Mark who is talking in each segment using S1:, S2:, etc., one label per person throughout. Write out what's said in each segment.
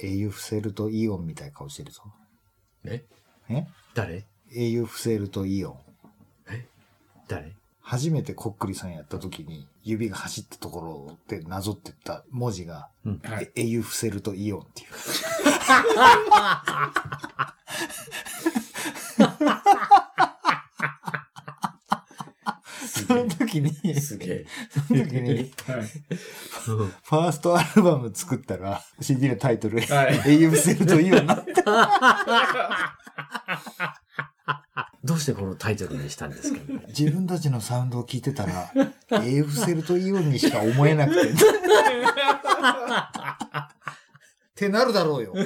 S1: 英雄フセルとイオンみたいな顔してるぞ。
S2: え？
S1: え？
S2: 誰？
S1: 英雄フセルとイオン。
S2: 誰？
S1: 初めてこっくりさんやった時に指が走ったところでなぞってった文字が、
S2: うん。
S3: はい。
S1: え英雄フセルとイオンっていう。その時に、
S2: すげえ。
S1: その時に、
S3: はい。
S1: ファーストアルバム作ったら、CD のタイトル、
S3: はい
S1: 英雄フセルとイオンなって。
S2: どうしてこのタイトルにしたんですかね？
S1: 自分たちのサウンドを聞いてたら、英雄フセルとイオンにしか思えなくて。ってなるだろうよ。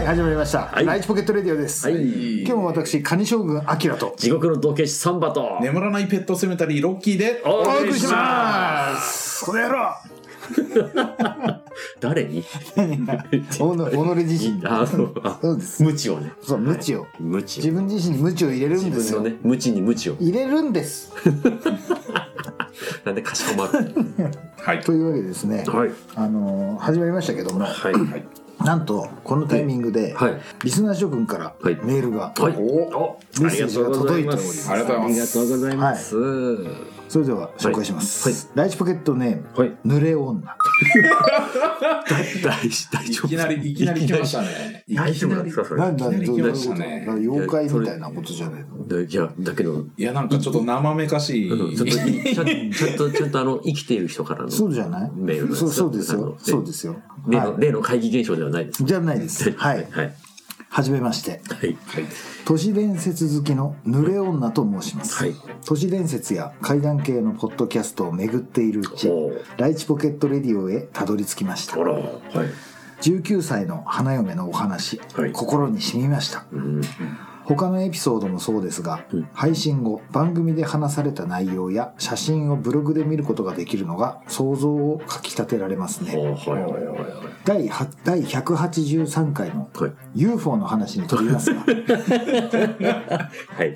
S1: はい、始まりました。
S2: はい
S1: ライチポケットレディオです。
S2: はい。
S1: 今日も私、カニ将軍アキラと
S2: 地獄の道化師サンバと、
S3: 眠らないペットセメタリーロッキーで、
S2: お
S1: お送りし
S2: ま
S1: ます。この野郎
S2: す。誰に？
S1: おの己自身。
S2: あ
S1: そうです。
S2: 無知をね。
S1: そう、無知を。
S2: 無知を。
S1: 自分自身に無知を入れるんですよ。
S2: 自分のね、無知に無知を。
S1: 入れるんです。
S2: なんでかしこまる。
S3: はい。
S1: というわけでですね、
S2: はい。
S1: あのー始まりましたけども、
S2: はい。
S1: なんと、このタイミングで、
S2: はい。
S1: リスナー諸君から
S2: はい。
S1: メールが、
S2: はい。
S3: お
S2: お
S1: メッセージが届いております。
S3: ありがとうございます
S1: それでは紹介します。
S2: はい
S1: ライチポケットネーム、
S2: はい。
S1: 濡れ女。
S2: 大大丈夫？
S3: いきなり、いきなり来ましたね。
S2: 大丈夫なんですかそれ
S1: なんだ、妖怪みたいなことじゃないの？
S2: でいや、だけど、
S3: いや、なんかちょっと生めかしい。
S2: うんちょっと、ちゃんちゃんと、あの、生きている人からの。
S1: そうじゃない？
S2: メール
S1: そうそうですよ。そうですよ。
S2: 例の怪奇現象ではないです。
S1: じゃないです。はい。
S2: はい。
S1: はじめまして。
S2: はい。
S3: はい。
S1: 都市伝説好きの濡れ女と申します。
S2: はい。
S1: 都市伝説や怪談系のポッドキャストを巡っているうちライチポケットレディオへたどり着きました
S2: あ。ら、はい。
S1: 19歳の花嫁のお話、
S2: はい
S1: 心に染みました。
S2: うん。
S1: 他のエピソードもそうですが、
S2: うん
S1: 配信後番組で話された内容や写真をブログで見ることができるのが想像をかきたてられますね。第は第183回の
S2: はい。
S1: UFO の話に飛びますが
S2: はい。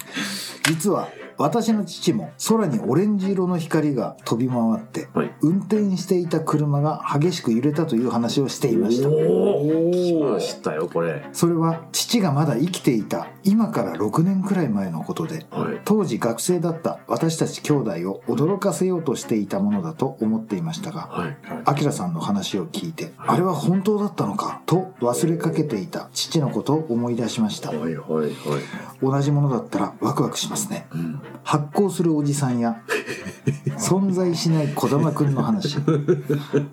S1: 実は私の父も空にオレンジ色の光が飛び回って
S2: はい。
S1: 運転していた車が激しく揺れたという話をしていました
S2: おお聞きましたよ、これ。
S1: それは父がまだ生きていた今から6年くらい前のことで
S2: はい。
S1: 当時学生だった私たち兄弟を驚かせようとしていたものだと思っていましたが
S2: はい。
S1: アキラさんの話を聞いてあれは本当だったのかと忘れかけていた父のことを思い出しました
S2: はいはいはい。
S1: 同じものだったらワクワクしますね
S2: うん。
S1: 発光するおじさんや存在しない児玉くんの話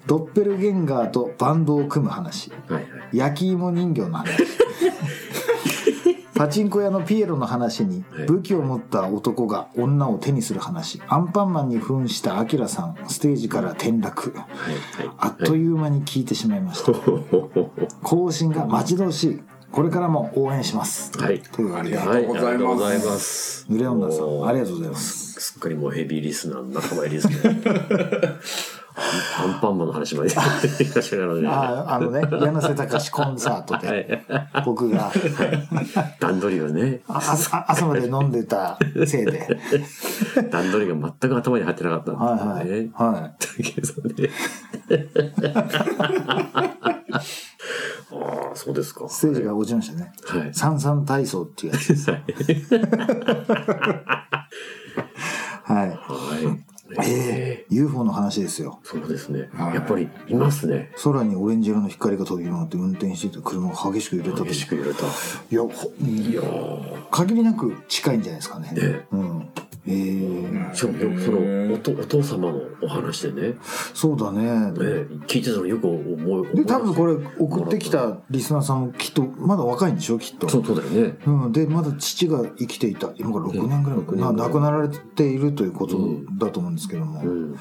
S1: ドッペルゲンガーとバンドを組む話
S2: はいはい。
S1: 焼き芋人形の話パチンコ屋のピエロの話に
S2: はい。
S1: 武器を持った男が女を手にする話アンパンマンに扮したアキラさんステージから転落。
S2: はい。はい。
S1: あっという間に聞いてしまいました。更新が待ち遠しいこれからも応援します
S2: はい。ありがとうござい
S3: ま
S2: ます。
S1: 濡れ女さんありがとうございま
S2: す。すっかりもうヘビーリスナーの仲間入りですね。アンパンマンの話まで。
S1: あああのね柳瀬隆コンサート
S2: は
S1: で
S2: い。
S1: 僕が
S2: 段取りがね、
S1: あ朝朝まで飲んでたせいで
S2: 段取りが全く頭に入ってなかった
S1: はいはい
S2: んですよね。
S1: はい
S2: だけどね。ああ、そうですか。
S1: ステージが落ちましたね
S2: はい。
S1: 三三体操っていうやつですはい
S2: はい。
S1: ええ。UFO の話ですよ。
S2: そうですね。
S3: はい。
S2: やっぱりいますね。
S1: 空にオレンジ色の光が飛び回って運転していた車が激しく揺れたと
S2: 激しく揺れた。
S1: いやほ
S2: いやー。
S1: 限りなく近いんじゃないですかね。
S2: ね
S1: うんええ
S2: しかもよくそのおとお父様のお話でね、ね
S1: そうだね。
S2: 聞いてたのよく思い
S1: で多分これ送ってきたリスナーさんもきっとまだ若いんでしょきっと。
S2: そうそうだよね。
S1: うん、でまだ父が生きていた今から6年ぐらい、
S2: うん
S1: まあ、
S2: 六年。ぐらい
S1: 亡くなられているということだと思うんですけども、
S2: う。
S1: うん。わ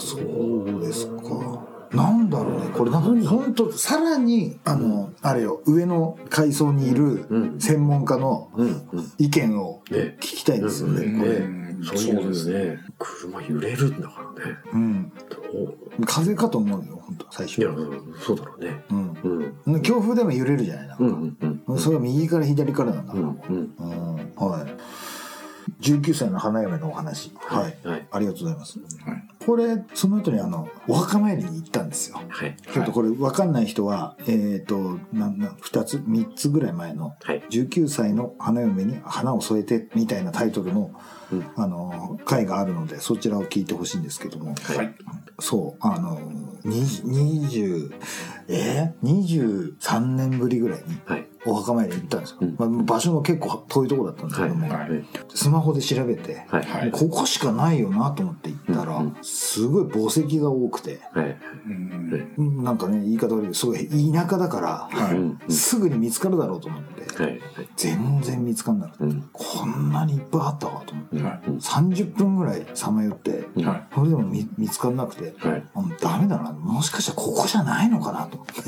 S1: そうですかなんだろうね。これなんか本当さらにあの、あれよ上の階層にいる
S2: うん。
S1: 専門家の。意見を
S2: ね。
S1: 聞きたいですよね、
S2: そういうね、車揺れるんだからね。
S1: うん、風かと思うよ本当最初。
S2: いや、うん。そうだろうね。
S1: うん。
S2: うん。
S1: 強風でも揺れるじゃないなんか。それが右から左からなんだから、
S2: うん。うん。
S1: うん。はい。19歳の花嫁のお話。はい。
S2: はい。
S1: ありがとうございます。
S3: はい
S1: これ、その後にあの、お墓参りに行ったんですよ。
S2: はい。
S1: ちょっとこれ分かんない人は、えっ、と、なんな、二つ、三つぐらい前の、
S2: はい。
S1: 19歳の花嫁に花を添えてみたいなタイトルの、
S2: うん
S1: あの、回があるので、そちらを聞いてほしいんですけども、
S3: はい。
S1: そう、あの、20、20えー、23年ぶりぐらいに
S2: はい。
S1: お墓参りに行ったんですよ。
S2: うん
S1: まあ、場所も結構遠いとこだったんですけども、
S2: はい。
S1: スマホで調べて、
S2: はい。
S3: はい
S1: ここしかないよなと思って行ったら、
S2: うん
S1: すごい墓石が多くて、
S2: はい。
S3: う
S1: なんかね、言い方悪いけど、すごい田舎だから。すぐに見つかるだろうと思って、
S2: はい。
S1: 全然見つかんなくて、
S2: うん。
S1: こんなにいっぱいあったわと思って、
S3: はい
S1: 30分ぐらいさまよって、それでも見見つかんなくて、
S2: はい。
S1: あもうダメだな、もしかしたらここじゃないのかなと思って。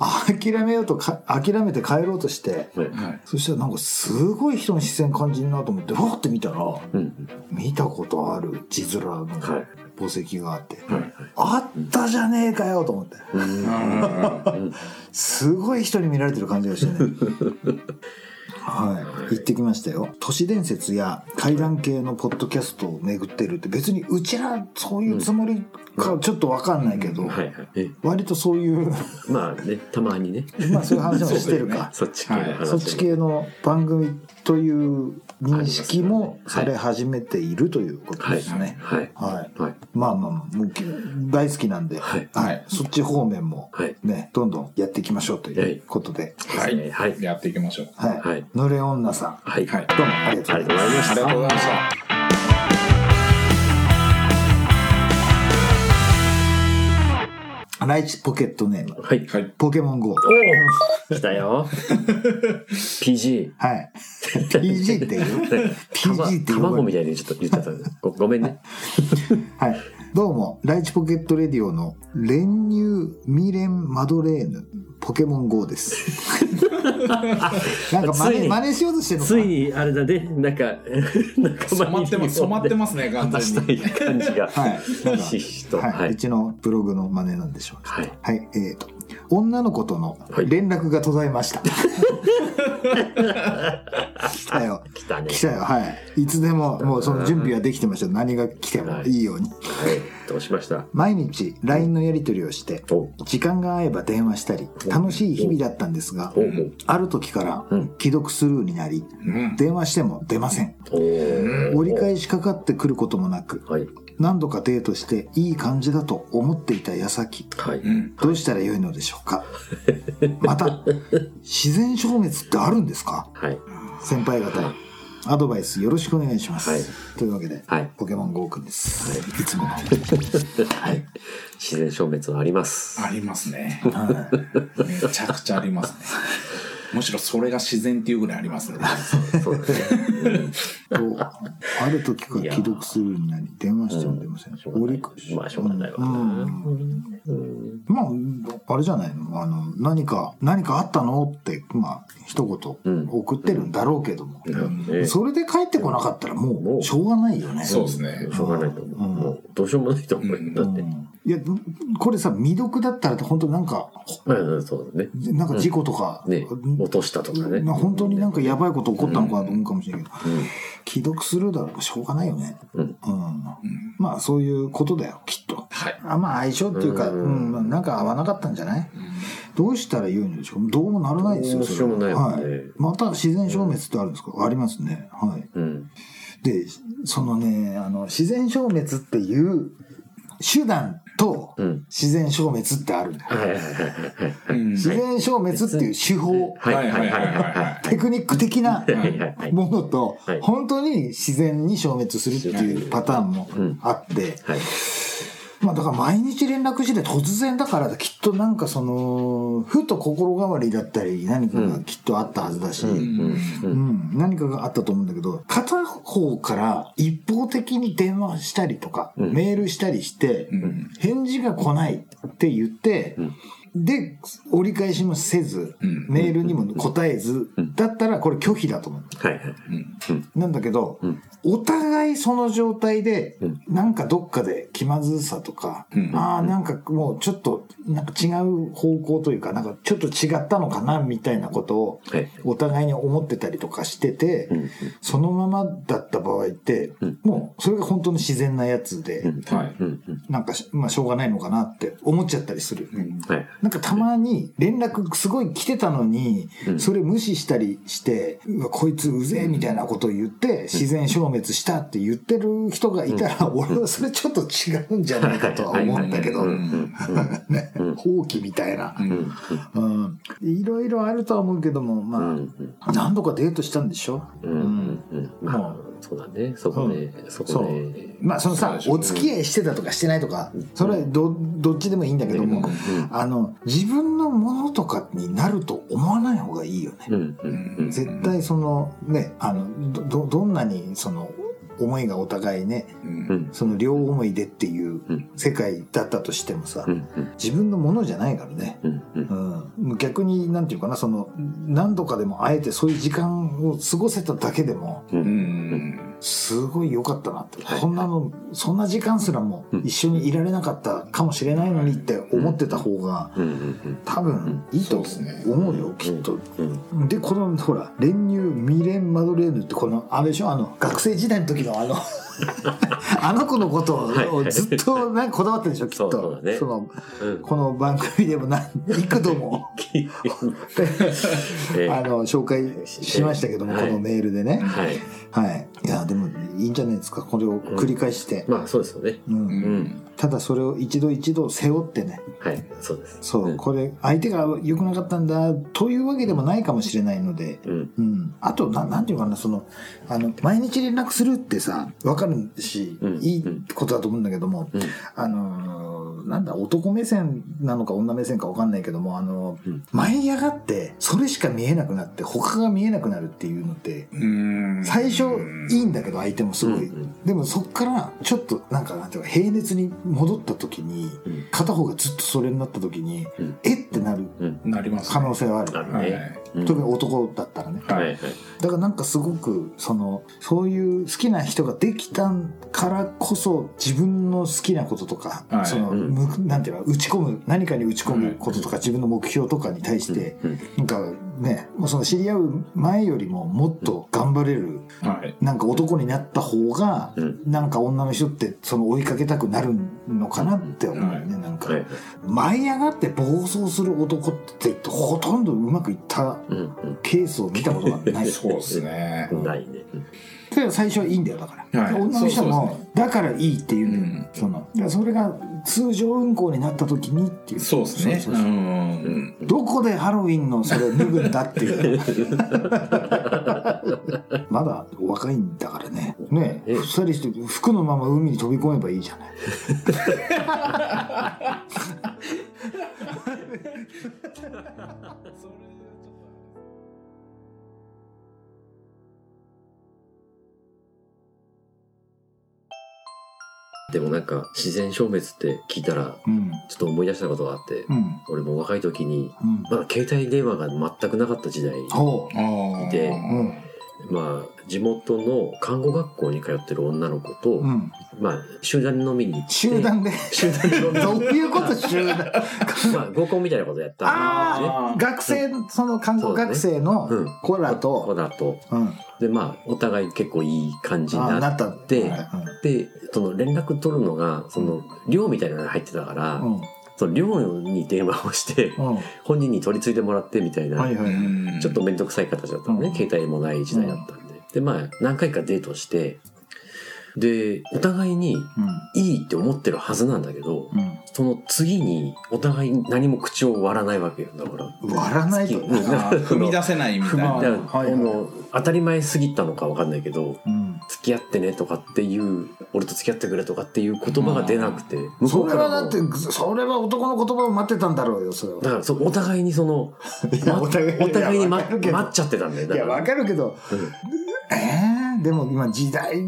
S1: 諦めようとか、諦めて帰ろうとして、
S2: はい。
S3: はい
S1: そしたらなんかすごい人の視線感じるなと思って、ふわって見たら、
S2: うん。
S1: 見たことある字面の
S2: はい。
S1: 墓石があって、
S2: はい。
S1: あったじゃねえかよと思って、すごい人に見られてる感じがしてね。はい。行ってきましたよ。都市伝説や怪談系のポッドキャストを巡ってるって別にうちらそういうつもりかちょっとわかんないけど、割とそういう、
S2: まあね、たまにね、
S1: まあそういう話もしてるか。
S2: そっち系の話。
S1: そっち系の番組という認識もされ始めているということ
S2: はい。
S1: ですね。
S2: はい。
S1: はい。
S2: はい。
S1: まあまあまあ、もうき大好きなんで、
S2: はい
S1: はい。そっち方面も
S2: はい。
S1: ね、どんどんやっていきましょうということで、
S3: はい
S2: はい。
S3: やっていきましょう
S1: はい。
S2: はい。
S1: ぬれ女さん、
S2: はい。
S3: はい
S1: どうもありがとう
S2: ご
S1: ございます。
S2: ざいました
S3: ありがとうございました
S1: ライチポケットネーム、
S2: はい。
S3: はい
S1: ポケモン GO。
S2: おお来たよ。PG。
S1: はい。PG っていう ?PG っていう
S2: 卵みたいにちょっと言っちゃった。ごごめんね。
S1: はい。どうも、ライチポケットレディオの練乳ミレンマドレーヌポケモン GO です。なんか真似
S2: ついに
S1: 真似しようとしてるのか？
S2: ついに、あれだね、なんか、仲
S3: 染まってます染まってますね完全
S2: したい
S3: に
S2: 感じが。
S1: はい。なんか
S2: ひしひしと。
S1: はい、
S2: はい。
S1: うちのブログの真似なんでしょうか。
S2: はい。
S1: はい、えーと、女の子との
S2: はい
S1: 連絡が途絶えました。来たよ。
S2: 来たね。
S1: 来たよ。はい。いつでも、もうその準備はできてました。何が来てもいいように。
S2: はい。どうしました？
S1: 毎日 LINE のやり取りをして、
S2: お
S1: 時間が合えば電話したり、楽しい日々だったんですがある時から
S2: うん
S1: 既読スルーになり、
S3: うん
S1: 電話しても出ません。折り返しかかってくることもなく、
S2: はい。
S1: 何度かデートしていい感じだと思っていた矢先、
S2: はい。
S3: うん
S1: どうしたらよいのでしょうか？また、自然消滅ってあるんですか？
S2: はい。
S1: 先輩方、アドバイスよろしくお願いします。
S2: はい
S1: というわけで、
S2: はい
S1: ポケモン GO くんです。い、つもの。はい。
S2: 自然消滅はあります。
S3: ありますね
S1: はい
S3: めちゃくちゃありますねむしろそれが自然っていうぐらいありますね
S2: そうだね。
S1: とある時から既読スルーになり、電話しても出ません。
S2: しょうがない
S1: 折り返し
S2: まあ、しょうがないわ
S1: う
S2: な。
S1: まあ、あれじゃないの？あの、何か、何かあったの？って、まあ、一
S2: うん
S1: 言送ってるんだろうけども。
S2: ね
S1: それで帰ってこなかったらもう、
S2: もう
S1: しょうがないよね。
S3: そうですね
S2: しょうがないと思う。
S1: うん
S2: もう、どうしようもないと思うよ。だって。
S1: うんいや、これさ、未読だったら本当なんか、
S2: うん、そうだね。
S1: なんか事故とか、
S2: ね、落としたとかね。
S1: な本当になんかやばいこと起こったのかなと思うかもしれないけど、
S2: うん。
S1: 既読するだろうしょうがないよね。
S2: うん。
S1: うん。まあ、そういうことだよ、きっと。
S3: はい
S1: あまあ、相性っていうか、
S2: う
S1: うんん、なんか合わなかったんじゃない？どうしたら言うんでしょうどうもならないですよ、
S2: どうしようもないもんね
S1: はい。また自然消滅ってあるんですか？ありますね。はい。
S2: うん。
S1: で、そのね、あの、自然消滅っていう手段と
S2: うん。
S1: 自然消滅ってあるんだよ。自然消滅っていう手法、
S2: はいはいはいはいはい。
S1: テクニック的な。ものと
S2: はい、
S1: 本当に自然に消滅するっていうパターンもあって、
S2: はい。
S1: まあだから毎日連絡して突然だからきっとなんかその、ふと心変わりだったり何かがきっとあったはずだし、
S2: うん。う。
S1: うん。ん、何かがあったと思うんだけど、片方から一方的に電話したりとか、
S2: うん。
S1: メールしたりして、
S3: うん。
S1: 返事が来ないって言って、
S2: うん
S1: で折り返しもせず、
S3: うん。
S1: メールにも答えず、
S2: うん。
S1: だったらこれ拒否だと思う。
S2: はいはい。
S3: うん。
S1: なんだけど、
S2: うん。
S1: お互いその状態で、
S2: うん。
S1: なんかどっかで気まずさとか、
S3: うん。
S1: ああ、なんかもうちょっと、なんか違う方向というか、なんかちょっと違ったのかな、みたいなことを、
S2: はい。
S1: お互いに思ってたりとかしてて、
S2: うん。
S1: そのままだった場合って、
S2: うん
S1: もうそれが本当に自然なやつで、なんかし、まあしょうがないのかなって思っちゃったりする。なんかたまに連絡すごい来てたのに、
S2: うん。
S1: それ無視したりして、うわこいつうぜえみたいなことを言って、自然消滅したって言ってる人がいたら、俺はそれちょっと違うんじゃないかとは思ったけど。
S2: うん、うん。
S1: ね。
S2: うん。
S1: 放棄みたいな。いろいろあるとは思うけども、まあ、
S2: うん。
S1: 何度かデートしたんでしょ？
S2: うん。うん。うそうだね。そこねそこね
S1: まあそのさお付き合いしてたとかしてないとかそれはどどっちでもいいんだけども、あの自分のものとかになると思わない方がいいよね。絶対そのねあのどどどんなにその思いがお互いね
S3: うん。
S2: うん
S1: その両思いでっていう
S2: うん。
S1: 世界だったとしてもさ、
S2: うん
S1: 自分のものじゃないからね。
S2: うんうん。
S1: うん、逆になんていうかなその何度かでもあえてそういう時間を過ごせただけでも
S2: う
S3: うんん
S1: すごい良かったなって、
S2: はい。
S1: そんなのそんな時間すらも
S2: うん。
S1: 一緒にいられなかったかもしれないのにって思ってた方が多分いいと
S3: そうですね。
S1: 思うよきっと。
S2: うん。
S1: でこのほら練乳ミレン・マドレーヌってこのあれでしょ？あの学生時代の時のあの あの子のことをずっとなんかこだわってるでしょきっと。
S2: ね。
S1: その
S2: うん。
S1: この番組でも何幾度も。
S2: え
S1: あの紹介しましたけども、
S2: はい
S1: このメールでね、
S2: はい。
S1: はい、いやでもいいんじゃないですか。これを繰り返して、
S2: まあそうですよね。
S1: うん。
S3: うん。
S1: ただそれを一度一度背負ってね。
S2: はい。そうです。
S1: そう、
S2: ん。
S1: これ相手が良くなかったんだというわけでもないかもしれないので、
S2: うん。
S1: うん、あとななんていうかなそのあの毎日連絡するってさ分かるし、
S2: うん。
S1: いいことだと思うんだけども、
S2: うん。
S1: あのーなんだ男目線なのか女目線か分かんないけどもあの、
S2: うん。
S1: 舞い上がってそれしか見えなくなって他が見えなくなるっていうのって
S3: うん。
S1: 最初いいんだけど相手もすごい、
S2: うんうん。
S1: でもそっからちょっとなんかなんていうか平熱に戻った時に
S2: うん。
S1: 片方がずっとそれになった時に、
S2: うん。
S1: えってなる
S2: うん。
S3: なります
S1: 可能性はある、
S2: ある
S3: はい。
S2: ねうん
S1: 特に男だったらね、
S2: はいはい。
S1: だからなんかすごくそのそういう好きな人ができたからこそ自分の好きなこととか、
S3: はい。
S1: その、
S2: うん。
S1: むなんていうの打ち込む何かに打ち込むこととか、自分の目標とかに対して、
S2: うん。
S1: なんかねもうその知り合う前よりももっと頑張れる
S3: はい。
S1: なんか男になった方が、
S2: うん。
S1: なんか女の人ってその追いかけたくなるのかなって思うよね、なんか、
S2: はい。
S1: 舞い上がって暴走する男ってほとんどうまくいった
S2: うん。うん。
S1: ケースを見たことがない
S3: そうですね。
S2: ないね
S1: 最初はいいんだよだから、
S3: はい。
S1: 女の人もだからいいっていうんだよ、
S3: うん。
S1: そのだそれが通常運行になった時にっていう。
S3: そうですね。
S1: そうそうそう。
S3: うん。
S1: どこでハロウィンのそれ脱ぐんだっていう。まだお若いんだからね。ね
S2: え。え
S1: 二人して服のまま海に飛び込めばいいじゃない
S2: でもなんか自然消滅って聞いたら
S1: うん。
S2: ちょっと思い出したことがあって
S1: うん。
S2: 俺も若い時に
S1: うん。
S2: まだ携帯電話が全くなかった時代
S1: ほう。
S3: ああ
S2: で
S1: うん
S2: まあ地元の看護学校に通ってる女の子と、
S1: うん。
S2: まあ集団に飲みに行って
S1: 集団で？
S2: 集団で飲みに
S1: どういうこと集団？
S2: まあ合コンみたいなことやったん
S1: ああ学生その看護学生の
S2: うん。
S1: 子ら
S2: 子
S1: と、
S2: だと。
S1: うん、
S2: でまあお互い結構いい感じに
S1: あなった
S2: なって
S1: はい
S2: でその連絡取るのがその寮みたいなのが入ってたから、
S1: うん
S2: その寮に電話をして
S1: うん。
S2: 本人に取り継いでもらってみたいな、
S1: はいはい
S2: ちょっと面倒くさい形だったのね、
S1: うん。
S2: 携帯もない時代だったんで、でまあ何回かデートしてでお互いにいいって思ってるはずなんだけど
S1: うん。
S2: その次にお互い何も口を割らないわけよだから。
S1: うん割らないと
S3: 踏み出せないみたいな。
S1: はいはい。
S2: あの当たり前すぎたのかわかんないけど
S1: うん
S2: 付き合ってねとかっていう俺と付き合ってくれとかっていう言葉が出なくて、向こ
S1: そうれはだってそれは男の言葉を待ってたんだろうよそれは。
S2: だからそうお互いにその、
S1: お互い
S2: に、待っちゃってたんだよ。
S1: いやわかるけど。
S2: うん。
S1: えー、でも今時代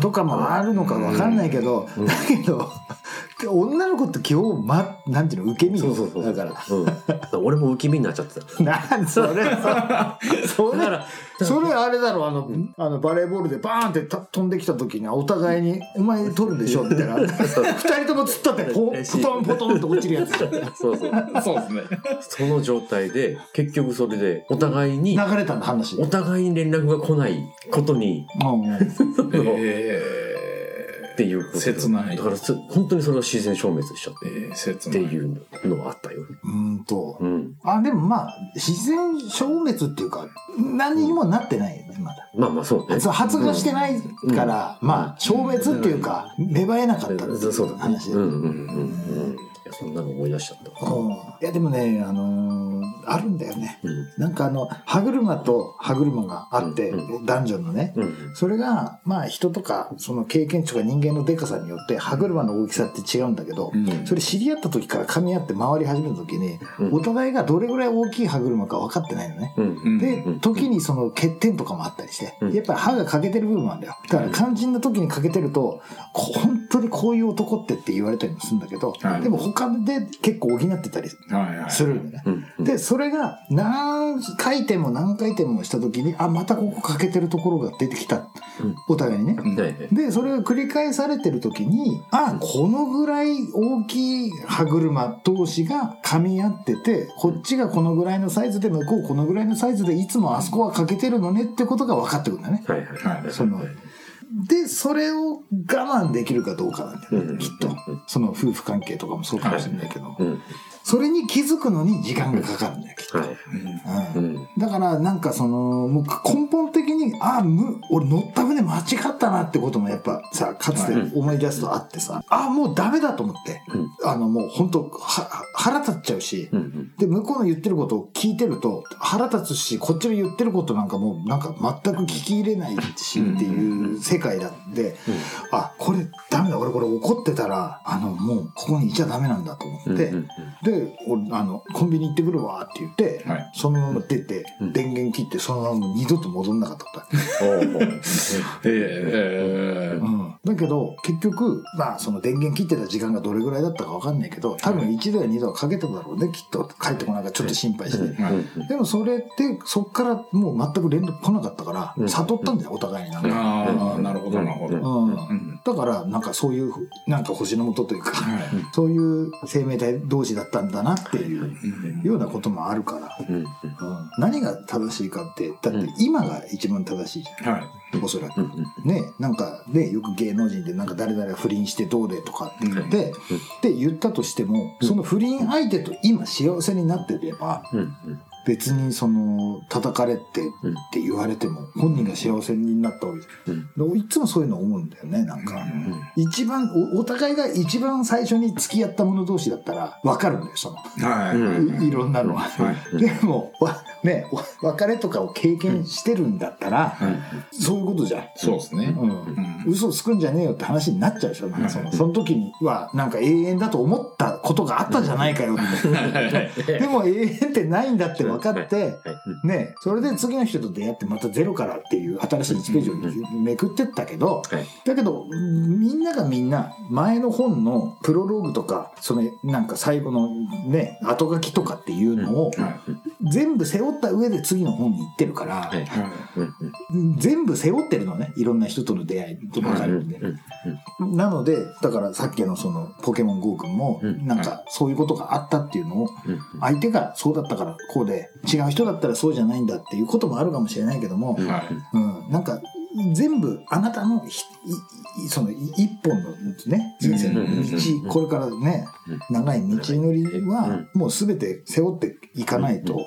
S1: とかもあるのかわかんないけど、
S2: うん
S1: だけど 女の子って基本、ま、なんていうの受け身
S2: そうそうそう。
S1: だから
S2: うん。俺も受け身になっちゃってた。
S1: なんそれさそれ
S2: だから、
S1: それあれだろあの,、あのバレーボールでバーンってた飛んできた時にお互いに「お前取るんでしょ」みたいな二人とも突っ立ってポンポトンポトンって落ちるやつ
S2: そうそう。
S3: そうですね。
S2: その状態で、結局それで、お互いに、
S1: れたんだ話
S2: お互いに連絡が来ないことに、っていうことで
S3: 切ない
S2: だからす本当にそれが自然消滅しちゃって、
S3: ー、えー、切
S2: っ
S3: ない。
S2: ていうのはあったよ。
S1: うんと
S2: うん。
S1: あでもまあ自然消滅っていうか何にもなってないよねまだ
S2: まあまあそうね。
S1: そう発芽してないから、まあ消滅っていうか芽生えなかったっていう
S2: そうだね。
S1: 話で、
S2: うんうんうんうん。そんなの思い出しちゃった。
S1: うんいやでもねあのーあるんだよね
S2: うん。
S1: なんかあの歯車と歯車があって、
S2: う
S1: 男女のね
S2: うん。
S1: それがまあ人とかその経験値とか人間のでかさによって歯車の大きさって違うんだけど、
S3: うん
S1: それ知り合った時から噛み合って回り始めた時に、
S2: うん
S1: お互いがどれぐらい大きい歯車か分かってないのね。
S2: うん。
S3: うん
S1: で
S2: うん、
S1: 時にその欠点とかもあったりして、
S2: うん
S1: やっぱり歯が欠けてる部分もあるんだよ。だから肝心な時に欠けてると、こ本当にこういう男ってって言われたりもするんだけど、
S3: はい
S1: でも他で結構補ってたり。するんだよね。
S2: うん。
S1: で、それが何回転も何回転もした時に、あ、またここ欠けてるところが出てきた。
S2: うん
S1: お互いにね。で、それが繰り返されてる時に、あ、このぐらい大きい歯車同士が噛み合ってて、こっちがこのぐらいのサイズで、向こうこのぐらいのサイズで、いつもあそこは欠けてるのねってことが分かってくるんだね。
S2: はいはいはい。
S1: そので、それを我慢できるかどうかなんだよね、
S2: うん
S1: きっと。その夫婦関係とかもそうかもしれないけど。
S2: うん。
S1: それに気づくのに時間がかかるんだよ、きっと。
S2: はい。
S1: うん
S2: うん。
S1: だからなんかそのもう根本的にああむ俺乗った船間違ったなってこともやっぱさかつて思い出すとあってさ、ああもうダメだと思って、
S2: うん
S1: あのもう本当は腹立っちゃうし、
S2: うん。
S1: で向こうの言ってることを聞いてると腹立つしこっちの言ってることなんかもうなんか全く聞き入れないしっていう世界だって、あこれだ俺これ怒ってたらあのもうここにいちゃダメなんだと思って。
S2: うん。うん。
S1: で俺あのコンビニ行ってくるわって言って、
S3: はい。
S1: そのまま出て、
S2: うん。
S1: 電源切ってそのまま二度と戻んなかったこと
S2: おー
S3: えー
S1: うん、だけど結局まあその電源切ってた時間がどれぐらいだったか分かんないけど多分1度や2度はかけただろうねきっと。帰ってこないからちょっと心配して、でもそれってそっからもう全く連絡来なかったから、
S2: うん。
S1: 悟ったんだよお互いになんか、
S3: ああ、なるほど、なるほど。
S1: うん。
S3: うん。
S1: だからなんかそういうなんか星のもとというか、
S3: はい
S1: そういう生命体同士だったんだなっていう
S3: うん
S1: ようなこともあるから、
S2: うん。
S1: うん、何が正しいかってだって今が一番正しいじゃん
S3: はい。
S1: おそらく
S2: う。ん。
S1: ねなんかねよく芸能人でなんか誰々が不倫してどうでとかって言って、って言ったとしてもその不倫相手と今幸せになってれば。別にその叩かれてって言われても本人が幸せになったわけじゃん。いつもそういうの思うんだよねなんか、一番おお互いが一番最初に付き合った者同士だったら分かるんだよその、
S3: はい。
S2: うん
S1: いいろんなのは。
S3: はい。
S1: でもわねお別れとかを経験してるんだったら、そういうことじゃん。
S3: そうですね。
S1: うん。
S3: うん。
S1: 嘘つくんじゃねえよって話になっちゃうでしょ、なんかそのその時にはなんか永遠だと思ったことがあったじゃないかよって。でも永遠ってないんだって分かってねそれで次の人と出会ってまたゼロからっていう新しい1ページをめくってったけど
S2: はい。
S1: だけどみんながみんな前の本のプロローグとかそのなんか最後のね後書きとかっていうのを
S3: は
S1: 全部背負った上で次の本に行ってるから。全部背負ってるのねいろんな人との出会いとかあるんで、
S2: うん。
S1: なのでだからさっきのそのポケモン GO 君も
S2: うん。
S1: なんかそういうことがあったっていうのを
S2: うん。
S1: 相手がそうだったからこうで違う人だったらそうじゃないんだっていうこともあるかもしれないけども、
S3: い。はい。
S1: うん、なんか全部あなたのひいいそのい一本のね人生の
S2: うん
S1: 道これからね長い道のりはもう全て背負っていかないと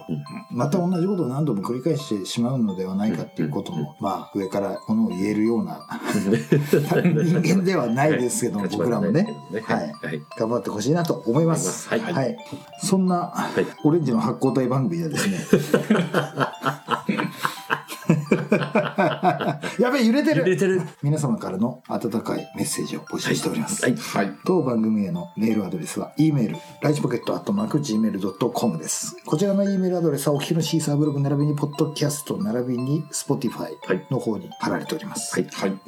S1: また同じことを何度も繰り返してしまうのではないかっていうこともまあ上からものを言えるような 人間ではないですけども僕らもね。はい。
S2: はい。
S1: 頑張ってほしいなと思います。
S2: はい。
S1: はい、そんな、
S2: い。
S1: オレンジの発光体番組ではですね やべえ、揺れてる
S2: 揺れてる。
S1: 皆様からの温かいメッセージを募集しております。
S2: はい。
S3: はい。
S1: 当番組へのメールアドレスは e メールライチポケットアットマーク gmail.com ですこちらの e メールアドレスはお聞きのシーサーブログ並びにポッドキャスト並びに Spotify
S2: はい
S1: の方に貼られております、
S2: はい
S3: はい。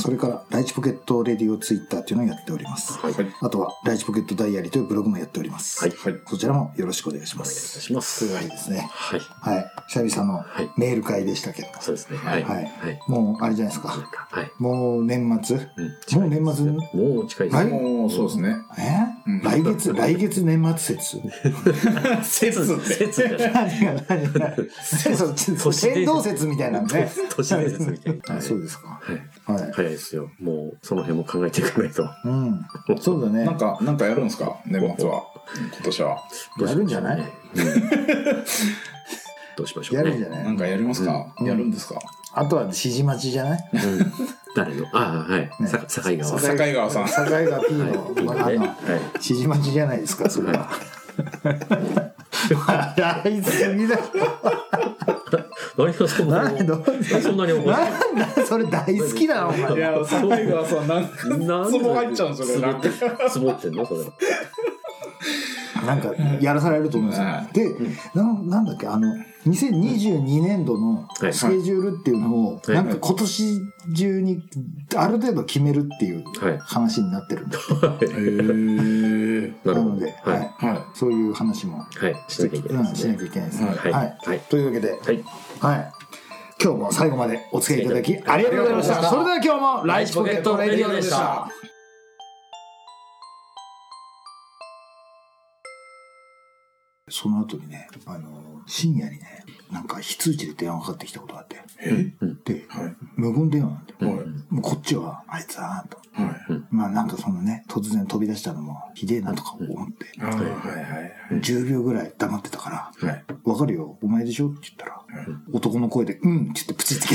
S1: それからライチポケットレディオツイッターっていうのをやっております、
S2: はい。
S3: はい。
S1: あとはライチポケットダイアリーというブログもやっております、
S2: はい。
S3: はい。
S1: そちらもよろしくお願いしま
S2: お願いいた
S1: す
S2: します。
S1: とい。うわけですね
S2: はい。
S1: はい。久々の
S2: はい。
S1: メール会でしたけど、
S2: そうですね。はい。
S1: はい。
S2: はい。
S1: もうあれじゃないですか。
S2: か。はい。
S1: もう年末？
S2: うん。
S1: もう年末？
S2: もう近いです
S1: はい。
S2: ね。
S3: もう、そうですね。
S1: え、
S3: うん。
S1: 来月？来月年末説？
S3: 説。って。
S2: 説。じゃない。
S1: 何が何がそう
S2: 都市伝説。
S1: 天動説。みたいなのね。
S2: 都市伝説。みたいな。
S1: あそうですか。
S2: はい。
S1: はい。
S2: 早いですよ。もう、その辺も考えていかないと。
S1: うん。そうだね
S3: なん。か、なんかやるんですか？年末は。今年は。
S1: やるんじゃない？
S2: うんどうしましょうね。
S1: やるんじゃない？
S3: なんかやりますか？
S1: うん
S3: やるんですか？
S1: あとは指示待ちじゃない？
S2: うん誰の？ああ、はい。
S1: ね
S2: さ境川さん。
S3: 境川さん
S1: 境川 P の、
S2: はい。
S1: あの、
S2: はい。
S1: 指示待ちじゃないですか、それは。笑いすぎだよ。
S2: 何がそんなに、そんなに怒る
S1: なんだ、それ大好きだな、お前。
S3: いや、境川さん、なん
S2: なん
S3: ツボ入っちゃうんですよね
S2: 積もってんの？それ。
S1: なんか、やらされると思うんですよ
S3: は。
S1: で、なんなんだっけ、あの、2022年度の
S2: はい
S1: スケジュールっていうのを、
S2: はい
S1: なんか今年中にある程度決めるっていう
S2: はい。
S1: 話になってるんで。
S3: へー。
S2: な
S1: ので、
S2: は
S1: はいい。
S3: は
S1: そういう話も、
S2: はい。しなきゃいけない
S1: うんしな
S2: ですね。
S1: きゃいけないですね。
S3: はい
S2: はい。
S1: はい。
S2: はい。
S1: というわけで、
S2: はい。
S1: はい。今日も最後までお付き合いいただきありがとうございました。それでは今日もライチポケットレディオでした。その後にね、あの、深夜にね、なんか非通知で電話かかってきたことがあって、
S3: え？
S1: で、
S3: はい。
S1: 無言電話なんで、
S3: はい。
S1: もうこっちは、あいつだなと。
S3: はい。
S1: まあなんかそのね、突然飛び出したのもひでえなとか思って、
S3: ああ、はいはい
S1: 10秒ぐらい黙ってたから、
S3: はい。
S1: わかるよ、お前でしょ？って言ったら、男の声で、うんって言ってプチッて